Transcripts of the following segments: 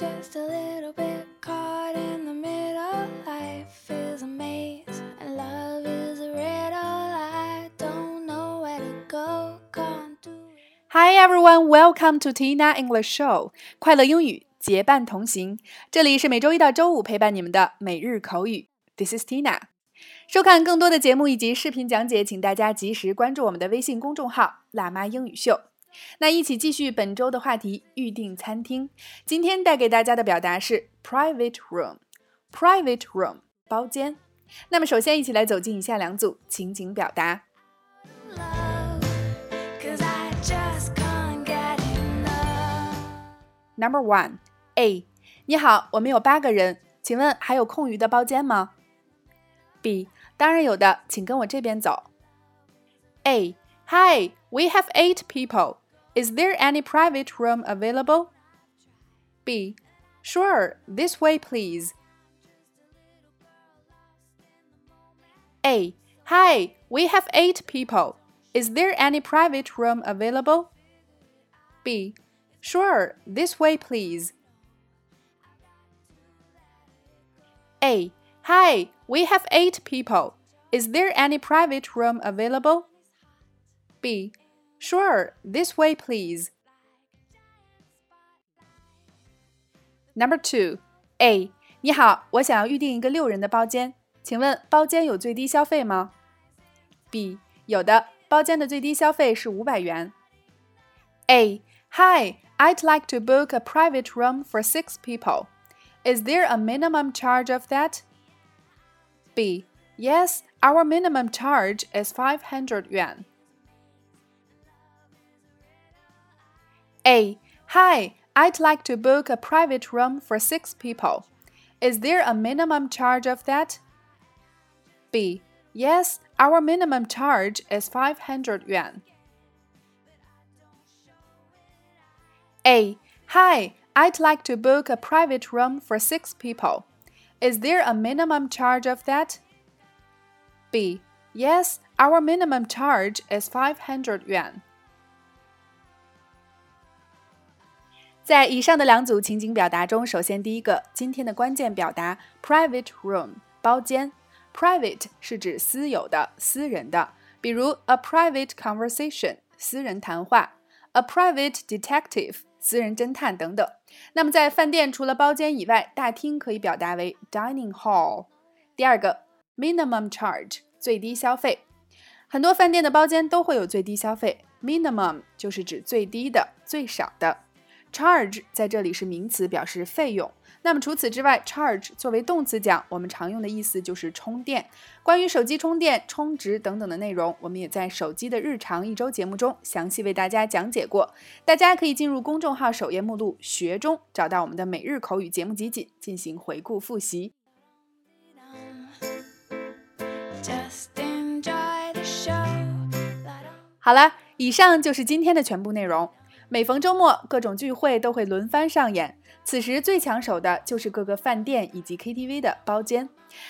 just a little bit caught in the middle. Life is a maze and love is a riddle. I don't know where to go, can't do it. Hi everyone, welcome to Tina English Show，快乐英语结伴同行。这里是每周一到周五陪伴你们的每日口语。This is Tina。收看更多的节目以及视频讲解，请大家及时关注我们的微信公众号“辣妈英语秀”。那一起继续本周的话题，预定餐厅。今天带给大家的表达是 private room，private room 包间。那么首先一起来走进以下两组情景表达。Number one A，你好，我们有八个人，请问还有空余的包间吗？B，当然有的，请跟我这边走。A Hi, we have eight people. Is there any private room available? B Sure, this way please. A Hi, we have eight people. Is there any private room available? B Sure, this way please. A Hi, we have eight people. Is there any private room available? B Sure, this way please. Number two, A 你好，我想要预订一个六人的包间，请问包间有最低消费吗？B 有的，包间的最低消费是五百元。A Hi, I'd like to book a private room for six people. Is there a minimum charge of that? B. Yes, our minimum charge is 500 yuan. A. Hi, I'd like to book a private room for six people. Is there a minimum charge of that? B. Yes, our minimum charge is 500 yuan. A. Hi, I'd like to book a private room for six people. Is there a minimum charge of that? B. Yes, our minimum charge is 500 yuan. 在以上的两组情景表达中，首先第一个，今天的关键表达 private room 包间，private 是指私有的、私人的，比如 a private conversation 私人谈话，a private detective 私人侦探等等。那么在饭店除了包间以外，大厅可以表达为 dining hall。第二个 minimum charge 最低消费，很多饭店的包间都会有最低消费，minimum 就是指最低的、最少的。Charge 在这里是名词，表示费用。那么除此之外，charge 作为动词讲，我们常用的意思就是充电。关于手机充电、充值等等的内容，我们也在手机的日常一周节目中详细为大家讲解过。大家可以进入公众号首页目录“学”中，找到我们的每日口语节目集锦，进行回顾复习。好了，以上就是今天的全部内容。每逢周末，各种聚会都会轮番上演，此时最抢手的就是各个饭店以及 KTV 的包间。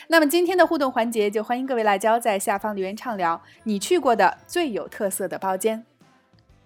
那么今天的互动环节，就欢迎各位辣椒在下方留言畅聊你去过的最有特色的包间。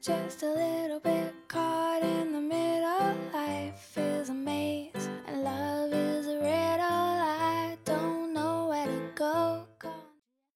just a little bit caught in the